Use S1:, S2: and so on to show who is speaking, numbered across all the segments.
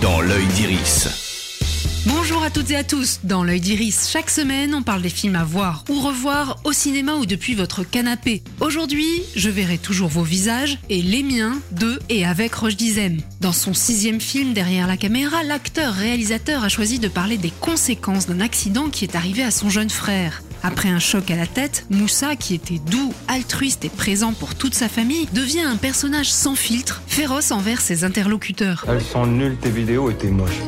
S1: dans l'œil d'Iris.
S2: Bonjour à toutes et à tous. Dans l'œil d'Iris, chaque semaine, on parle des films à voir ou revoir au cinéma ou depuis votre canapé. Aujourd'hui, je verrai toujours vos visages et les miens de et avec Roche Dizem. Dans son sixième film derrière la caméra, l'acteur-réalisateur a choisi de parler des conséquences d'un accident qui est arrivé à son jeune frère. Après un choc à la tête, Moussa, qui était doux, altruiste et présent pour toute sa famille, devient un personnage sans filtre, féroce envers ses interlocuteurs.
S3: Elles sont nulles, tes vidéos étaient moches.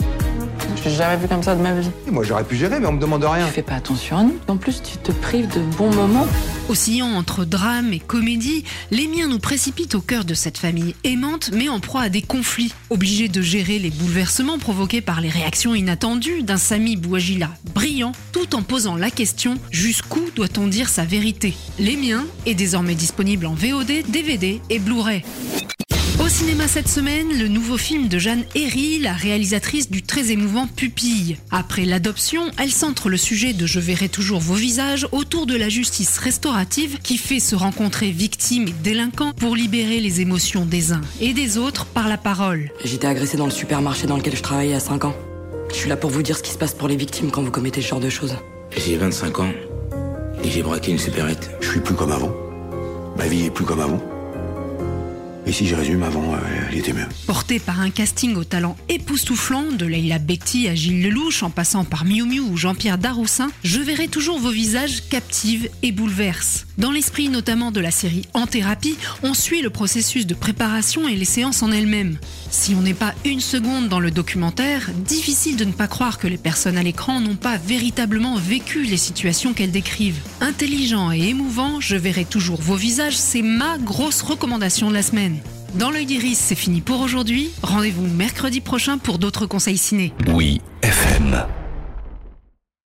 S4: Je l'ai jamais vu comme ça de ma vie.
S3: Moi, j'aurais pu gérer, mais on me demande rien.
S4: Tu fais pas attention à nous. En plus, tu te prives de bons moments.
S2: Oscillant entre drame et comédie, les miens nous précipitent au cœur de cette famille aimante mais en proie à des conflits, obligés de gérer les bouleversements provoqués par les réactions inattendues d'un Sami Bouagila brillant, tout en posant la question jusqu'où doit-on dire sa vérité? Les miens est désormais disponible en VOD, DVD et Blu-ray. Cinéma cette semaine, le nouveau film de Jeanne Herry, la réalisatrice du très émouvant Pupille. Après l'adoption, elle centre le sujet de Je verrai toujours vos visages autour de la justice restaurative qui fait se rencontrer victimes et délinquants pour libérer les émotions des uns et des autres par la parole.
S4: J'étais agressée dans le supermarché dans lequel je travaillais à 5 ans. Je suis là pour vous dire ce qui se passe pour les victimes quand vous commettez ce genre de choses.
S5: J'ai 25 ans et j'ai braqué une supérette.
S6: Je suis plus comme avant. Ma vie est plus comme avant. Et si je résume, avant, euh, elle était mieux.
S2: Porté par un casting au talent époustouflant, de Leila Bekti à Gilles Lelouch, en passant par Miu Miu ou Jean-Pierre Daroussin, je verrai toujours vos visages captive et bouleverse. Dans l'esprit notamment de la série En thérapie, on suit le processus de préparation et les séances en elles-mêmes. Si on n'est pas une seconde dans le documentaire, difficile de ne pas croire que les personnes à l'écran n'ont pas véritablement vécu les situations qu'elles décrivent. Intelligent et émouvant, je verrai toujours vos visages, c'est ma grosse recommandation de la semaine. Dans l'œil d'Iris, c'est fini pour aujourd'hui. Rendez-vous mercredi prochain pour d'autres conseils ciné.
S1: Oui, FM.